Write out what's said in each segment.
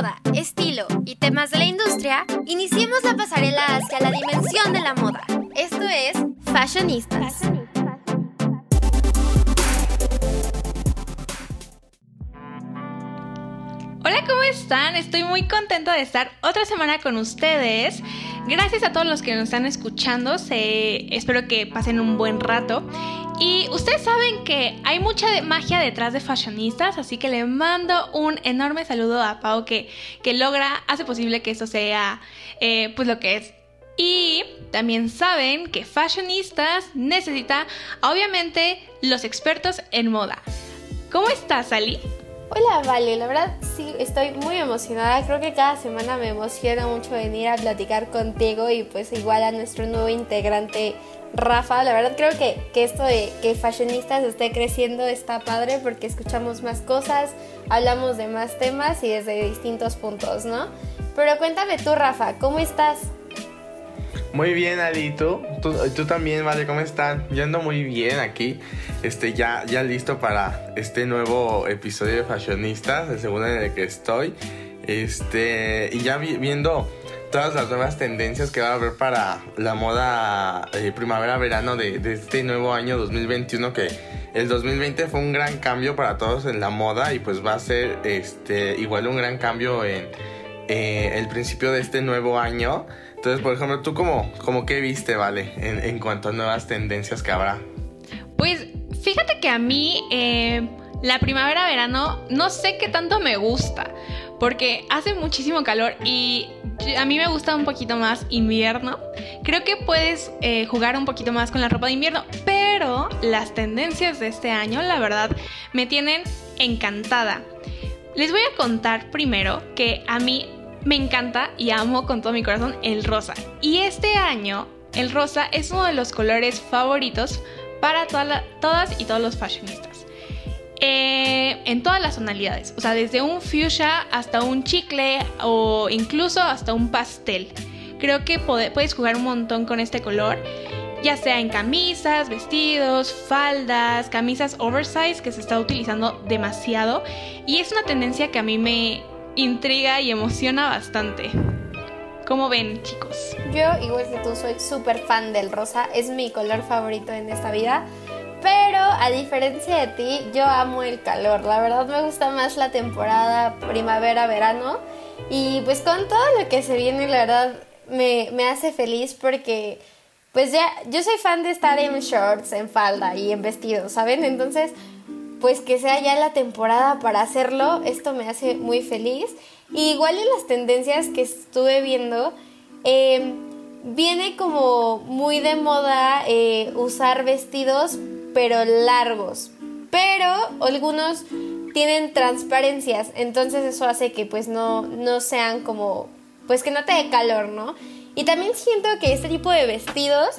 moda, estilo y temas de la industria, iniciemos la pasarela hacia la dimensión de la moda. Esto es Fashionistas. Hola, ¿cómo están? Estoy muy contenta de estar otra semana con ustedes. Gracias a todos los que nos están escuchando. Espero que pasen un buen rato. Y ustedes saben que hay mucha magia detrás de fashionistas, así que le mando un enorme saludo a Pau que, que logra, hace posible que esto sea eh, pues lo que es. Y también saben que fashionistas necesita obviamente los expertos en moda. ¿Cómo estás, Ali? Hola, Vale, la verdad sí, estoy muy emocionada. Creo que cada semana me emociona mucho venir a platicar contigo y pues igual a nuestro nuevo integrante Rafa. La verdad creo que, que esto de que Fashionistas esté creciendo está padre porque escuchamos más cosas, hablamos de más temas y desde distintos puntos, ¿no? Pero cuéntame tú, Rafa, ¿cómo estás? Muy bien, Ali, ¿tú? ¿tú? también, vale, ¿cómo están? Yo ando muy bien aquí, este, ya, ya listo para este nuevo episodio de Fashionistas, el segundo en el que estoy, este, y ya viendo todas las nuevas tendencias que va a haber para la moda eh, primavera-verano de, este nuevo año 2021 que el 2020 fue un gran cambio para todos en la moda y pues va a ser este igual un gran cambio en eh, el principio de este nuevo año entonces, por ejemplo, ¿tú cómo qué viste, Vale, en, cuanto a nuevas tendencias que habrá? Pues fíjate que a mí eh, la primavera-verano no sé qué tanto me gusta, porque hace muchísimo calor y a mí me gusta un poquito más invierno. Creo que puedes eh, jugar un poquito más con la ropa de invierno, pero las tendencias de este año, la verdad, me tienen encantada. Les voy a contar primero que a mí me encanta y amo con todo mi corazón el rosa. Y este año el rosa es uno de los colores favoritos para todas y todos los fashionistas. Eh, en todas las tonalidades, o sea, desde un fuchsia hasta un chicle o incluso hasta un pastel. Creo que puedes jugar un montón con este color, ya sea en camisas, vestidos, faldas, camisas oversize que se está utilizando demasiado y es una tendencia que a mí me, intriga y emociona bastante. ¿Cómo ven, chicos? Yo, igual que tú, soy súper fan del rosa. Es mi color favorito en esta vida. Pero a diferencia de ti, yo amo el calor. La verdad me gusta más la temporada primavera-verano. Y pues con todo lo que se viene, la verdad me, me hace feliz porque pues ya yo soy fan de estar en shorts, en falda y en vestidos, ¿saben? Entonces pues que sea ya la temporada para hacerlo, esto me hace muy feliz. Igual en las tendencias que estuve viendo, em, viene como muy de moda eh, usar vestidos pero largos, pero algunos tienen transparencias, entonces eso hace que pues no, no sean como, pues que no te dé calor, ¿no? Y también siento que este tipo de vestidos,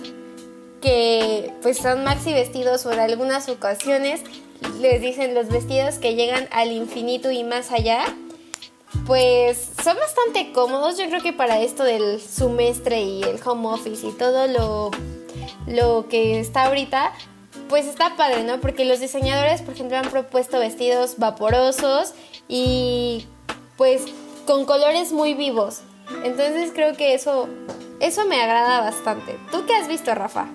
que pues son maxi vestidos en algunas ocasiones, les dicen los vestidos que llegan al infinito y más allá, pues son bastante cómodos. Yo creo que para esto del semestre y el home office y todo lo, lo que está ahorita, pues está padre, ¿no? Porque los diseñadores, por ejemplo, han propuesto vestidos vaporosos y pues con colores muy vivos. Entonces creo que eso, eso me agrada bastante. ¿Tú qué has visto, Rafa?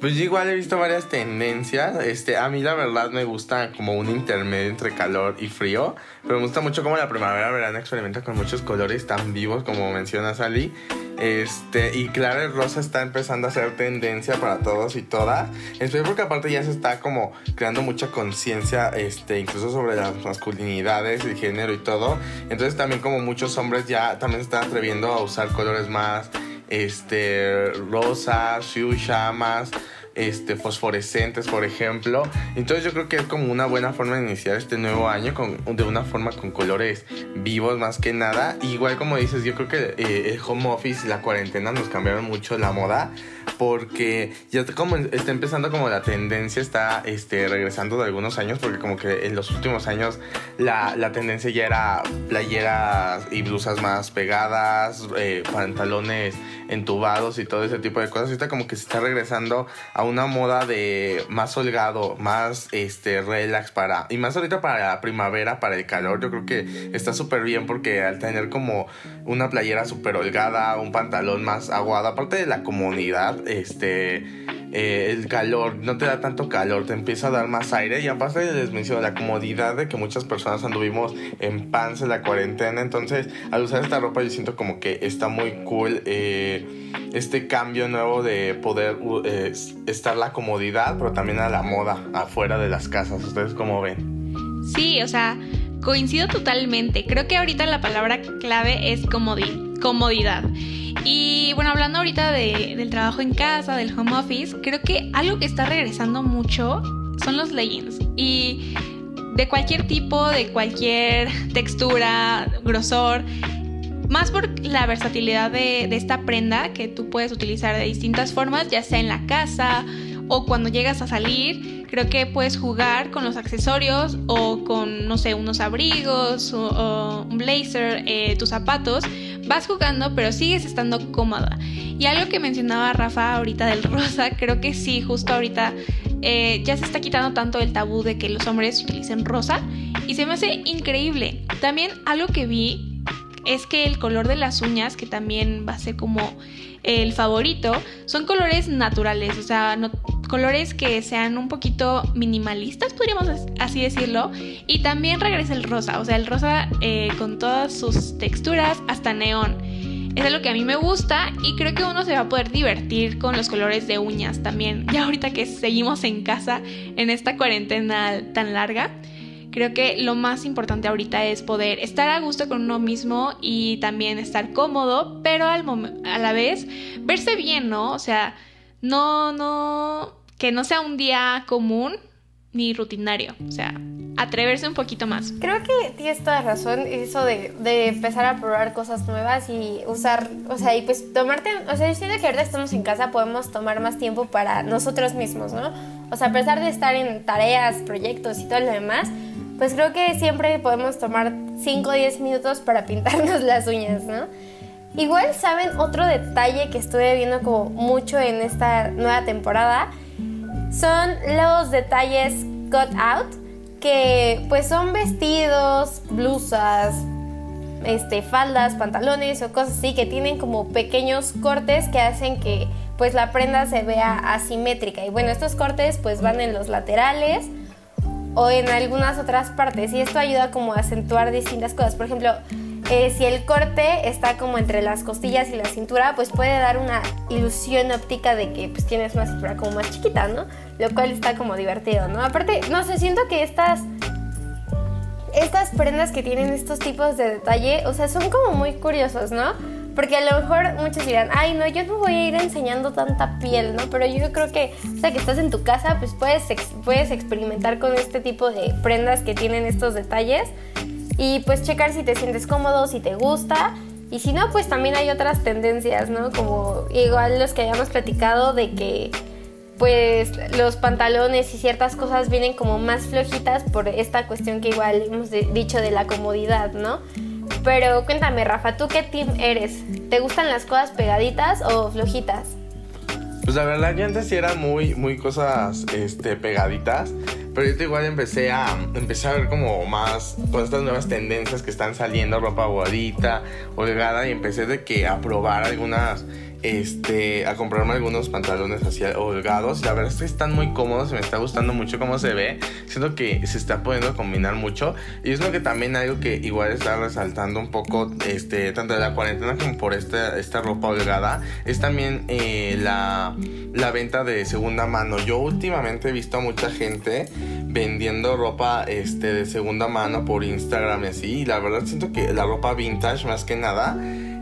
Pues yo igual he visto varias tendencias. Este, a mí la verdad me gusta como un intermedio entre calor y frío. Pero me gusta mucho como la primavera verano experimenta con muchos colores tan vivos como mencionas Ali. Este, y claro, el rosa está empezando a ser tendencia para todos y todas. Espero porque aparte ya se está como creando mucha conciencia, este, incluso sobre las masculinidades, el género y todo. Entonces también como muchos hombres ya también se están atreviendo a usar colores más este, rosas, fuchsia, más este, fosforescentes, por ejemplo. Entonces yo creo que es como una buena forma de iniciar este nuevo año con, de una forma con colores vivos más que nada. Igual como dices, yo creo que eh, el home office y la cuarentena nos cambiaron mucho la moda porque ya como está empezando como la tendencia está este, regresando de algunos años porque como que en los últimos años la, la tendencia ya era playeras y blusas más pegadas, eh, pantalones entubados y todo ese tipo de cosas. Ahorita como que se está regresando a una moda de más holgado, más este relax para y más ahorita para la primavera, para el calor, yo creo que está súper bien porque al tener como una playera súper holgada, un pantalón más aguado, aparte de la comodidad, este eh, el calor, no te da tanto calor, te empieza a dar más aire y aparte les menciono la comodidad de que muchas personas anduvimos en pants en la cuarentena, entonces al usar esta ropa yo siento como que está muy cool eh, este cambio nuevo de poder eh, estar la comodidad, pero también a la moda afuera de las casas, ¿ustedes cómo ven? Sí, o sea, coincido totalmente, creo que ahorita la palabra clave es comodidad. Y bueno, hablando ahorita del trabajo en casa, del home office, creo que algo que está regresando mucho son los leggings. Y de cualquier tipo, de cualquier textura, grosor. Más por la versatilidad de, esta prenda que tú puedes utilizar de distintas formas, ya sea en la casa o cuando llegas a salir, creo que puedes jugar con los accesorios o con, no sé, unos abrigos o, un blazer, eh, tus zapatos vas jugando, pero sigues estando cómoda. Y algo que mencionaba Rafa ahorita del rosa, creo que sí, justo ahorita eh, ya se está quitando tanto el tabú de que los hombres utilicen rosa y se me hace increíble. También algo que vi es que el color de las uñas, que también va a ser como el favorito, son colores naturales, o sea, colores que sean un poquito minimalistas, podríamos así decirlo. Y también regresa el rosa, o sea, el rosa eh, con todas sus texturas, hasta neón. Es algo que a mí me gusta y creo que uno se va a poder divertir con los colores de uñas también. Ya ahorita que seguimos en casa en esta cuarentena tan larga, creo que lo más importante ahorita es poder estar a gusto con uno mismo y también estar cómodo, pero al a la vez verse bien, ¿no? O sea, no, no, que no sea un día común ni rutinario, o sea, atreverse un poquito más. Creo que tienes toda razón, eso de, de, empezar a probar cosas nuevas y usar, o sea, y pues tomarte, o sea, yo siento que ahorita estamos en casa, podemos tomar más tiempo para nosotros mismos, ¿no? O sea, a pesar de estar en tareas, proyectos y todo lo demás, pues creo que siempre podemos tomar 5 o 10 minutos para pintarnos las uñas, ¿no? Igual saben otro detalle que estuve viendo como mucho en esta nueva temporada son los detalles cut out que pues son vestidos, blusas, este, faldas, pantalones o cosas así que tienen como pequeños cortes que hacen que pues la prenda se vea asimétrica y bueno estos cortes pues van en los laterales o en algunas otras partes y esto ayuda como a acentuar distintas cosas por ejemplo eh, si el corte está como entre las costillas y la cintura, pues puede dar una ilusión óptica de que pues tienes una cintura como más chiquita, ¿no? Lo cual está como divertido, ¿no? Aparte, no sé, siento que estas estas prendas que tienen estos tipos de detalle, o sea, son como muy curiosos, ¿no? Porque a lo mejor muchos dirán, ay, no, yo no voy a ir enseñando tanta piel, ¿no? Pero yo creo que, o sea, que estás en tu casa, pues puedes, puedes experimentar con este tipo de prendas que tienen estos detalles y pues checar si te sientes cómodo, si te gusta. Y si no, pues también hay otras tendencias, ¿no? Como igual los que habíamos platicado de que pues los pantalones y ciertas cosas vienen como más flojitas por esta cuestión que igual hemos dicho de la comodidad, ¿no? Pero cuéntame, Rafa, ¿tú qué team eres? ¿Te gustan las cosas pegaditas o flojitas? Pues la verdad, yo antes sí era muy, muy cosas este, pegaditas. Pero yo igual empecé a, empecé a ver como más con estas nuevas tendencias que están saliendo, ropa bodita, holgada, y empecé de que a probar algunas este, a comprarme algunos pantalones así holgados. La verdad es que están muy cómodos, me está gustando mucho cómo se ve. Siento que se está pudiendo combinar mucho. Y es lo que también algo que igual está resaltando un poco, este, tanto de la cuarentena como por esta, esta ropa holgada, es también eh, la, la venta de segunda mano. Yo últimamente he visto a mucha gente vendiendo ropa este, de segunda mano por Instagram y así. Y la verdad siento que la ropa vintage más que nada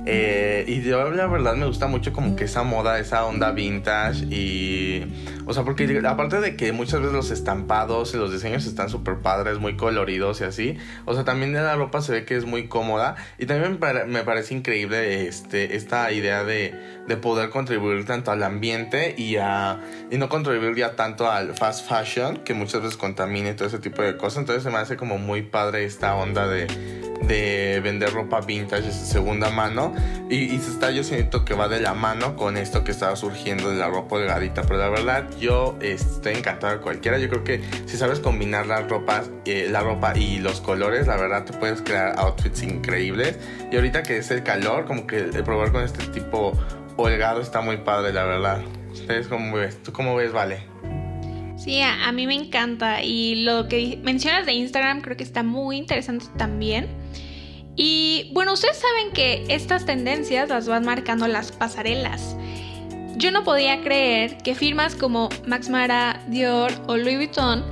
eh, y yo la verdad me gusta mucho como que esa moda, esa onda vintage y... O sea, porque aparte de que muchas veces los estampados y los diseños están súper padres, muy coloridos y así, o sea, también de la ropa se ve que es muy cómoda y también me, parece increíble este, esta idea de, de, poder contribuir tanto al ambiente y, a, y no contribuir ya tanto al fast fashion, que muchas veces contamina y todo ese tipo de cosas. Entonces se me hace como muy padre esta onda de de vender ropa vintage de segunda mano. Y, se está yo siento que va de la mano con esto que estaba surgiendo de la ropa holgadita. Pero la verdad yo estoy encantado de cualquiera. Yo creo que si sabes combinar las ropas eh, la ropa y los colores la verdad te puedes crear outfits increíbles. Y ahorita que es el calor como que el probar con este tipo holgado está muy padre la verdad. Ustedes cómo ves tú cómo ves vale Sí, a, mí me encanta. Y lo que mencionas de Instagram creo que está muy interesante también. Y bueno, ustedes saben que estas tendencias las van marcando las pasarelas. Yo no podía creer que firmas como Max Mara, Dior o Louis Vuitton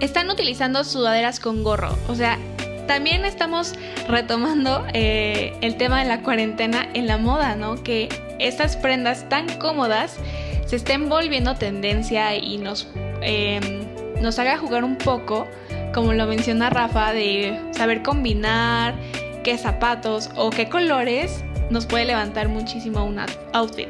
están utilizando sudaderas con gorro. O sea, también estamos retomando eh, el tema de la cuarentena en la moda, ¿no? Que estas prendas tan cómodas se estén volviendo tendencia y nos Em, nos haga jugar un poco, como lo menciona Rafa, de saber combinar qué zapatos o qué colores nos puede levantar muchísimo un outfit.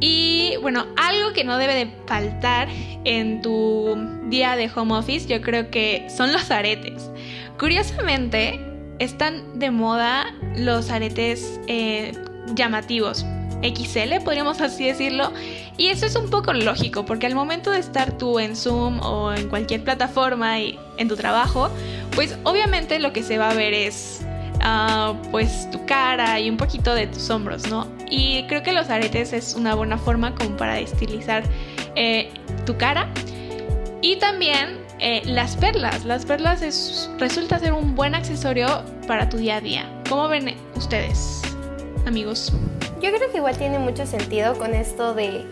Y bueno, algo que no debe de faltar en tu día de home office, yo creo que son los aretes. Curiosamente, están de moda los aretes eh, llamativos. XL, podríamos así decirlo. Y eso es un poco lógico, porque al momento de estar tú en Zoom o en cualquier plataforma y en tu trabajo, pues obviamente lo que se va a ver es ah, pues tu cara y un poquito de tus hombros, ¿no? Y creo que los aretes es una buena forma como para estilizar eh, tu cara. Y también eh, las perlas. Las perlas es, resulta ser un buen accesorio para tu día a día. ¿Cómo ven ustedes, amigos? Yo creo que igual tiene mucho sentido con esto de,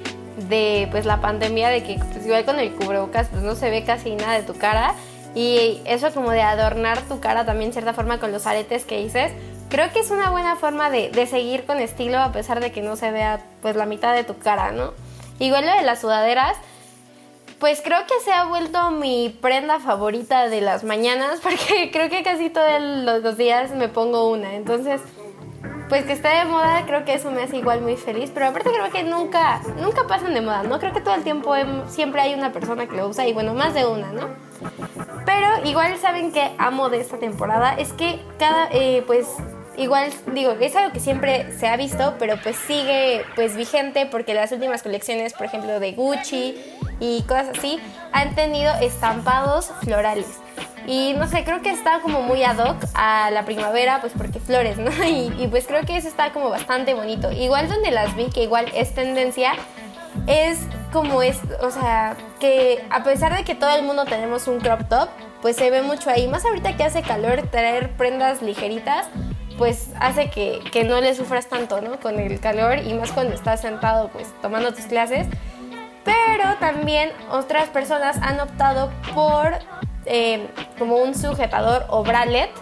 de pues la pandemia, de que pues, igual con el cubrebocas pues no se ve casi nada de tu cara y eso como de adornar tu cara también cierta forma con los aretes que dices, creo que es una buena forma de, de, seguir con estilo a pesar de que no se vea pues la mitad de tu cara, ¿no? Igual lo de las sudaderas, pues creo que se ha vuelto mi prenda favorita de las mañanas porque creo que casi todos los días me pongo una, entonces pues que esté de moda, creo que eso me hace igual muy feliz, pero aparte creo que nunca, nunca pasan de moda, ¿no? Creo que todo el tiempo siempre hay una persona que lo usa y bueno, más de una, ¿no? Pero igual saben que amo de esta temporada, es que cada, eh, pues igual digo, es algo que siempre se ha visto, pero pues sigue pues vigente porque las últimas colecciones, por ejemplo, de Gucci y cosas así, han tenido estampados florales. Y no sé, creo que está como muy ad hoc a la primavera, pues porque flores, ¿no? Y, pues creo que eso está como bastante bonito. Igual donde las vi, que igual es tendencia, es como es, o sea, que a pesar de que todo el mundo tenemos un crop top, pues se ve mucho ahí. Más ahorita que hace calor, traer prendas ligeritas, pues hace que, que no le sufras tanto, ¿no? Con el calor y más cuando estás sentado, pues tomando tus clases. Pero también otras personas han optado por eh, como un sujetador o bralette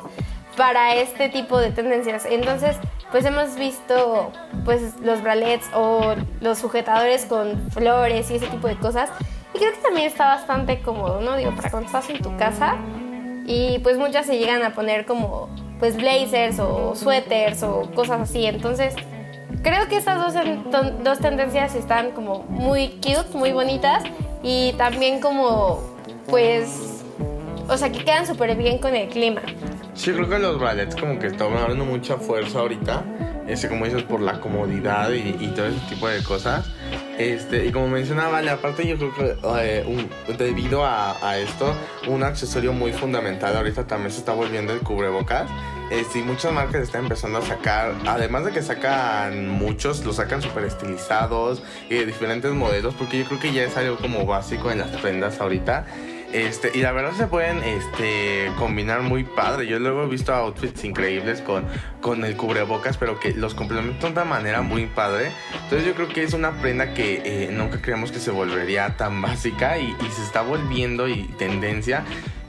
para este tipo de tendencias. Entonces, pues hemos visto pues los bralets o los sujetadores con flores y ese tipo de cosas. Y creo que también está bastante cómodo, ¿no? Digo, para cuando estás en tu casa. Y pues muchas se llegan a poner como pues blazers o suéteres o cosas así. Entonces, creo que estas dos, dos tendencias están como muy cute, muy bonitas. Y también como pues o sea, que quedan súper bien con el clima. Sí, creo que los ballets como que están dando mucha fuerza ahorita. Este, como dices, por la comodidad y, todo ese tipo de cosas. Este, y como mencionaba, aparte yo creo que eh, debido a, a, esto, un accesorio muy fundamental ahorita también se está volviendo el cubrebocas. Este, y muchas marcas están empezando a sacar, además de que sacan muchos, los sacan súper estilizados y de diferentes modelos, porque yo creo que ya es algo como básico en las prendas ahorita. Este, y la verdad se pueden este, combinar muy padre. Yo luego he visto outfits increíbles con, con el cubrebocas, pero que los complementan de una manera muy padre. Entonces yo creo que es una prenda que eh, nunca creíamos que se volvería tan básica y, se está volviendo y tendencia.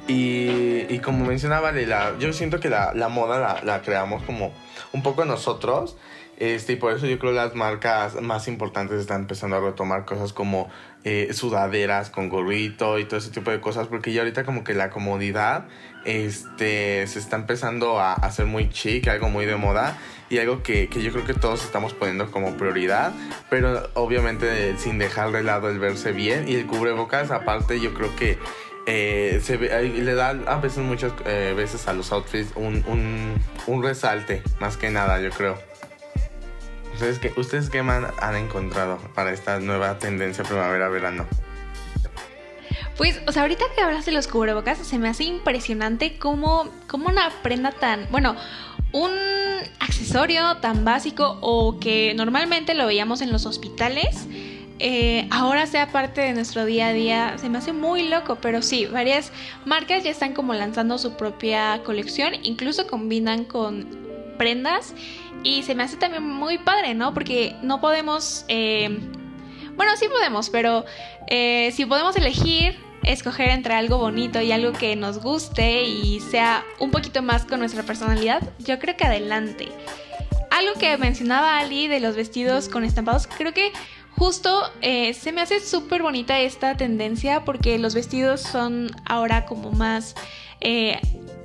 Y, como mencionaba, yo siento que la, moda la, la creamos como un poco nosotros. Este, y por eso yo creo que las marcas más importantes están empezando a retomar cosas como eh, sudaderas con gorrito y todo ese tipo de cosas, porque ya ahorita como que la comodidad este, se está empezando a hacer muy chic, algo muy de moda y algo que, que, yo creo que todos estamos poniendo como prioridad, pero obviamente sin dejar de lado el verse bien y el cubrebocas aparte yo creo que eh, se ve- le da a veces muchas eh, veces a los outfits un, un, un resalte, más que nada, yo creo. ¿Ustedes qué, ¿Ustedes qué man- han encontrado para esta nueva tendencia primavera-verano? Pues, o sea, ahorita que hablas de los cubrebocas, se me hace impresionante cómo, cómo una prenda tan, bueno, un accesorio tan básico o que normalmente lo veíamos en los hospitales, eh, ahora sea parte de nuestro día a día, se me hace muy loco, pero sí, varias marcas ya están como lanzando su propia colección, incluso combinan con prendas y se me hace también muy padre, ¿no? Porque no podemos... eh, bueno, sí podemos, pero eh, si podemos elegir, escoger entre algo bonito y algo que nos guste y sea un poquito más con nuestra personalidad, yo creo que adelante. Algo que mencionaba Ali de los vestidos con estampados, creo que justo eh, se me hace súper bonita esta tendencia porque los vestidos son ahora como más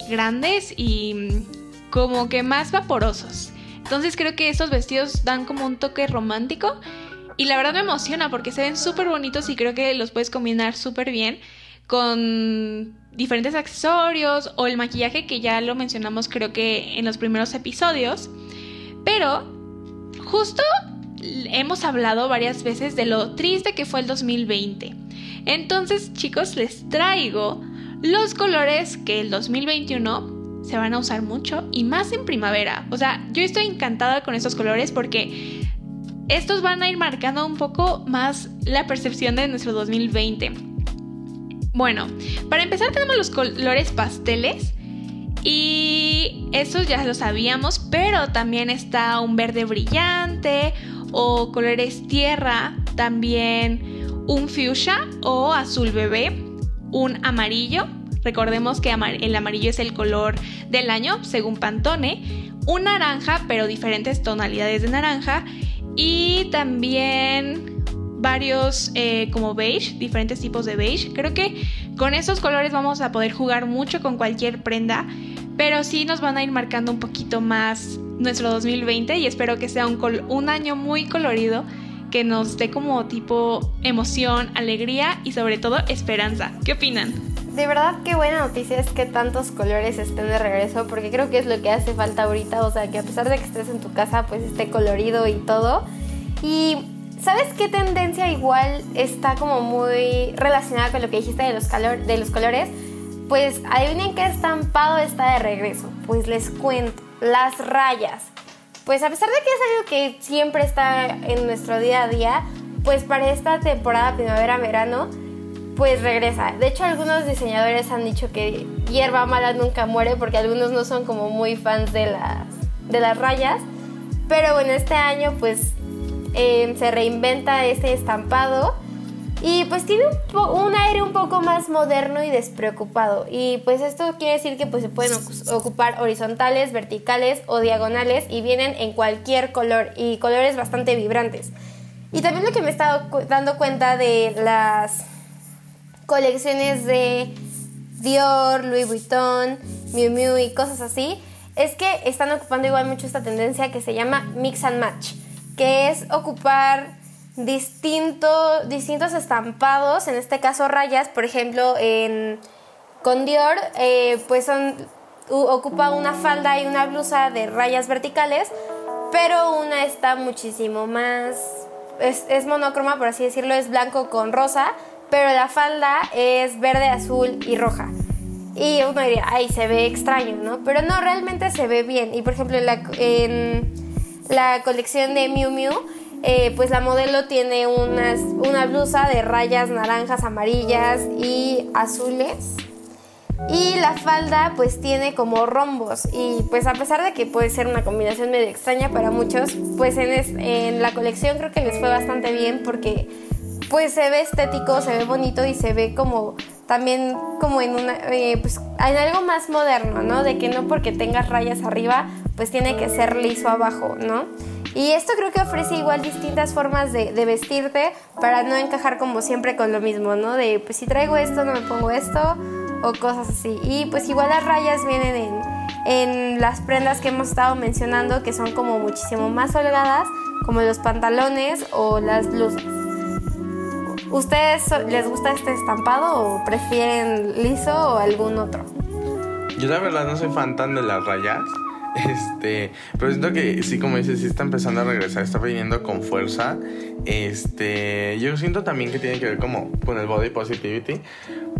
grandes y como que más vaporosos. Entonces creo que estos vestidos dan como un toque romántico y la verdad me emociona porque se ven súper bonitos y creo que los puedes combinar súper bien con diferentes accesorios o el maquillaje que ya lo mencionamos creo que en los primeros episodios. Pero justo hemos hablado varias veces de lo triste que fue el 2020. Entonces chicos les traigo los colores que el 2021 se van a usar mucho y más en primavera. O sea, yo estoy encantada con estos colores porque estos van a ir marcando un poco más la percepción de nuestro 2020. Bueno, para empezar tenemos los colores pasteles y esos ya lo sabíamos, pero también está un verde brillante o colores tierra, también un fuchsia o azul bebé, un amarillo, recordemos que el amarillo es el color del año según Pantone, un naranja, pero diferentes tonalidades de naranja y también varios eh, como beige, diferentes tipos de beige. Creo que con estos colores vamos a poder jugar mucho con cualquier prenda, pero sí nos van a ir marcando un poquito más nuestro 2020 y espero que sea un, un año muy colorido que nos dé como tipo emoción, alegría y sobre todo esperanza. ¿Qué opinan? De verdad, qué buena noticia es que tantos colores estén de regreso, porque creo que es lo que hace falta ahorita, o sea, que a pesar de que estés en tu casa, pues esté colorido y todo. Y ¿sabes qué tendencia igual está como muy relacionada con lo que dijiste de los, calor de los colores? Pues adivinen qué estampado está de regreso. Pues les cuento, las rayas. Pues a pesar de que es algo que siempre está en nuestro día a día, pues para esta temporada primavera-verano, pues regresa. De hecho, algunos diseñadores han dicho que hierba mala nunca muere porque algunos no son como muy fans de las, de las rayas. Pero bueno, este año pues eh, se reinventa este estampado y pues tiene un, un, aire un poco más moderno y despreocupado. Y pues esto quiere decir que pues se pueden ocupar horizontales, verticales o diagonales y vienen en cualquier color y colores bastante vibrantes. Y también lo que me he estado dando cuenta de las colecciones de Dior, Louis Vuitton, Miu Miu y cosas así, es que están ocupando igual mucho esta tendencia que se llama mix and match, que es ocupar distinto, distintos estampados, en este caso rayas, por ejemplo, con Dior, eh, pues son, ocupa una falda y una blusa de rayas verticales, pero una está muchísimo más, es, es monocroma, por así decirlo, es blanco con rosa, pero la falda es verde, azul y roja. Y uno diría, ay, se ve extraño, ¿no? Pero no, realmente se ve bien. Y por ejemplo, en la, la colección de Miu Miu, eh, pues la modelo tiene unas, una blusa de rayas naranjas, amarillas y azules. Y la falda pues tiene como rombos y pues a pesar de que puede ser una combinación medio extraña para muchos, pues en, en la colección creo que les fue bastante bien porque pues se ve estético, se ve bonito y se ve como también como eh, pues en algo más moderno, ¿no? De que no porque tengas rayas arriba, pues tiene que ser liso abajo, ¿no? Y esto creo que ofrece igual distintas formas de, de, vestirte para no encajar como siempre con lo mismo, ¿no? De pues si traigo esto, no me pongo esto o cosas así. Y pues igual las rayas vienen en, en las prendas que hemos estado mencionando que son como muchísimo más holgadas, como los pantalones o las blusas. ¿Ustedes les gusta este estampado o prefieren liso o algún otro? Yo la verdad no soy fan tan de las rayas. Este, pero siento que sí, como dices, sí está empezando a regresar, está viniendo con fuerza. Este, yo siento también que tiene que ver como con el body positivity,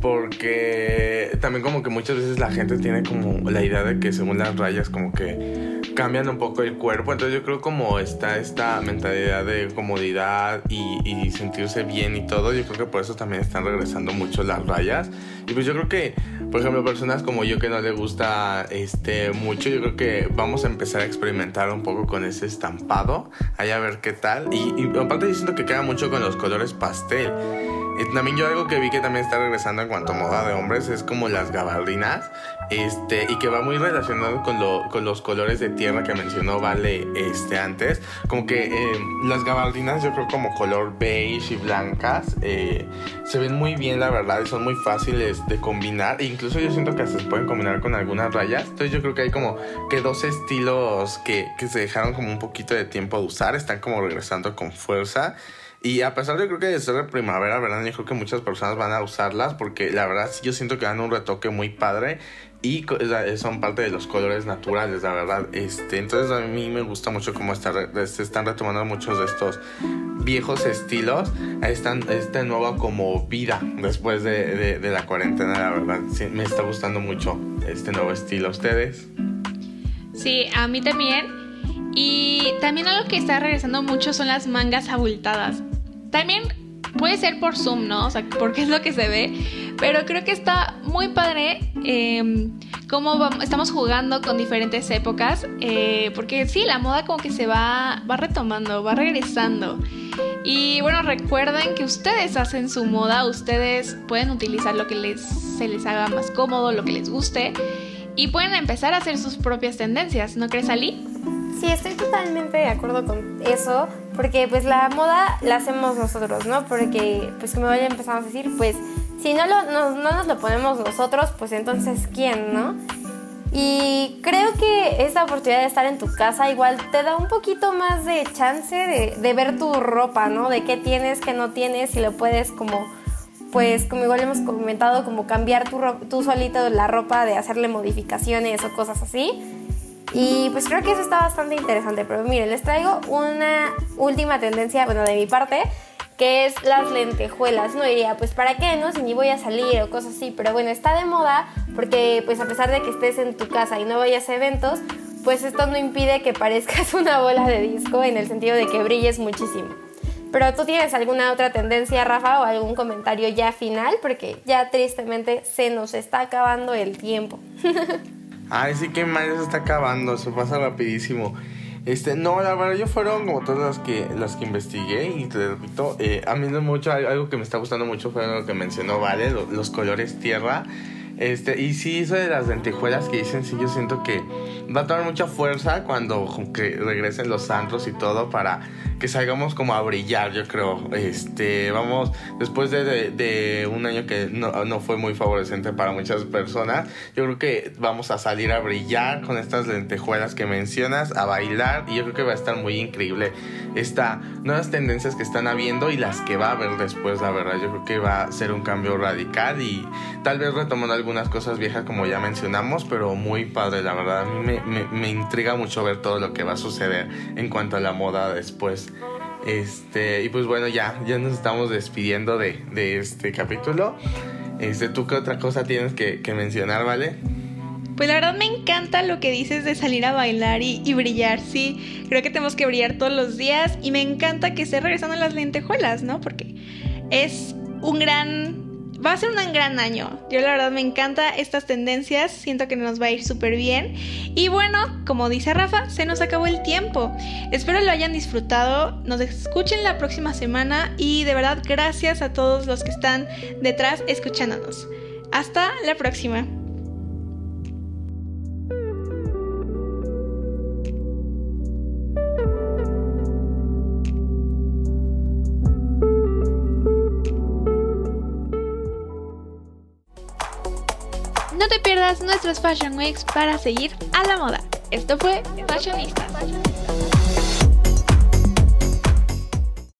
porque también como que muchas veces la gente tiene como la idea de que según las rayas como que cambian un poco el cuerpo, entonces yo creo como está esta mentalidad de comodidad y, y sentirse bien y todo, yo creo que por eso también están regresando mucho las rayas. Y pues yo creo que, por ejemplo, personas como yo que no le gusta este mucho, yo creo que vamos a empezar a experimentar un poco con ese estampado, ahí a ver qué tal. Y, y aparte yo siento que queda mucho con los colores pastel. Y también yo algo que vi que también está regresando en cuanto a moda de hombres es como las gabardinas. Este, y que va muy relacionado con, lo, con los colores de tierra que mencionó Vale este, antes. Como que eh, las gabardinas, yo creo como color beige y blancas, eh, se ven muy bien, la verdad, y son muy fáciles de combinar. E incluso yo siento que se pueden combinar con algunas rayas. Entonces yo creo que hay como que dos estilos que, que se dejaron como un poquito de tiempo de usar, están como regresando con fuerza. Y a pesar de creo que de ser de primavera, ¿verdad? Yo creo que muchas personas van a usarlas porque la verdad yo siento que dan un retoque muy padre y son parte de los colores naturales, la verdad. Este, entonces a mí me gusta mucho cómo está, se están retomando muchos de estos viejos estilos a esta, nueva como vida después de, de, la cuarentena, la verdad. Sí, me está gustando mucho este nuevo estilo. ¿Ustedes? Sí, a mí también. Y también algo que está regresando mucho son las mangas abultadas. También puede ser por Zoom, ¿no? O sea, porque es lo que se ve. Pero creo que está muy padre eh, cómo estamos jugando con diferentes épocas. Eh, porque sí, la moda como que se va, va retomando, va regresando. Y bueno, recuerden que ustedes hacen su moda, ustedes pueden utilizar lo que les, se les haga más cómodo, lo que les guste. Y pueden empezar a hacer sus propias tendencias, ¿no crees, Ali? Sí, estoy totalmente de acuerdo con eso, porque pues la moda la hacemos nosotros, ¿no? Porque pues como ya empezamos a decir, pues si no, lo, no, no nos lo ponemos nosotros, pues entonces ¿quién, no? Y creo que esta oportunidad de estar en tu casa igual te da un poquito más de chance de, de ver tu ropa, ¿no? De qué tienes, qué no tienes, y lo puedes como, pues como igual hemos comentado, como cambiar tu, tú solito la ropa, de hacerle modificaciones o cosas así. Y pues creo que eso está bastante interesante. Pero miren, les traigo una última tendencia, bueno, de mi parte, que es las lentejuelas. No diría, pues para qué, ¿no? Si ni voy a salir o cosas así. Pero bueno, está de moda porque pues a pesar de que estés en tu casa y no vayas a eventos, pues esto no impide que parezcas una bola de disco en el sentido de que brilles muchísimo. Pero tú tienes alguna otra tendencia, Rafa, o algún comentario ya final, porque ya tristemente se nos está acabando el tiempo. Ay, sí que mal se está acabando, se pasa rapidísimo. Este, no, la verdad, yo fueron como todas las que, las que investigué y te repito, eh, a mí no mucho, algo que me está gustando mucho fue lo que mencionó Vale, los colores tierra. Este, y sí, eso de las lentejuelas que dicen, sí, yo siento que va a tomar mucha fuerza cuando que regresen los santos y todo para que salgamos como a brillar, yo creo. Este, vamos, después de, de, un año que no, no, fue muy favorecente para muchas personas, yo creo que vamos a salir a brillar con estas lentejuelas que mencionas, a bailar, y yo creo que va a estar muy increíble estas nuevas tendencias que están habiendo y las que va a haber después, la verdad. Yo creo que va a ser un cambio radical y tal vez retomando algunas cosas viejas como ya mencionamos, pero muy padre, la verdad. A mí me, me, me intriga mucho ver todo lo que va a suceder en cuanto a la moda después. Este, y pues bueno, ya, ya nos estamos despidiendo de, de este capítulo. Este, ¿Tú qué otra cosa tienes que, que, mencionar, vale? Pues la verdad me encanta lo que dices de salir a bailar y, y, brillar, sí. Creo que tenemos que brillar todos los días y me encanta que esté regresando las lentejuelas, ¿no? Porque es un gran va a ser un gran año. Yo la verdad me encanta estas tendencias, siento que nos va a ir súper bien. Y bueno, como dice Rafa, se nos acabó el tiempo. Espero lo hayan disfrutado, nos escuchen la próxima semana y de verdad gracias a todos los que están detrás escuchándonos. Hasta la próxima. Pierdas nuestros Fashion Weeks para seguir a la moda. Esto fue Fashionista.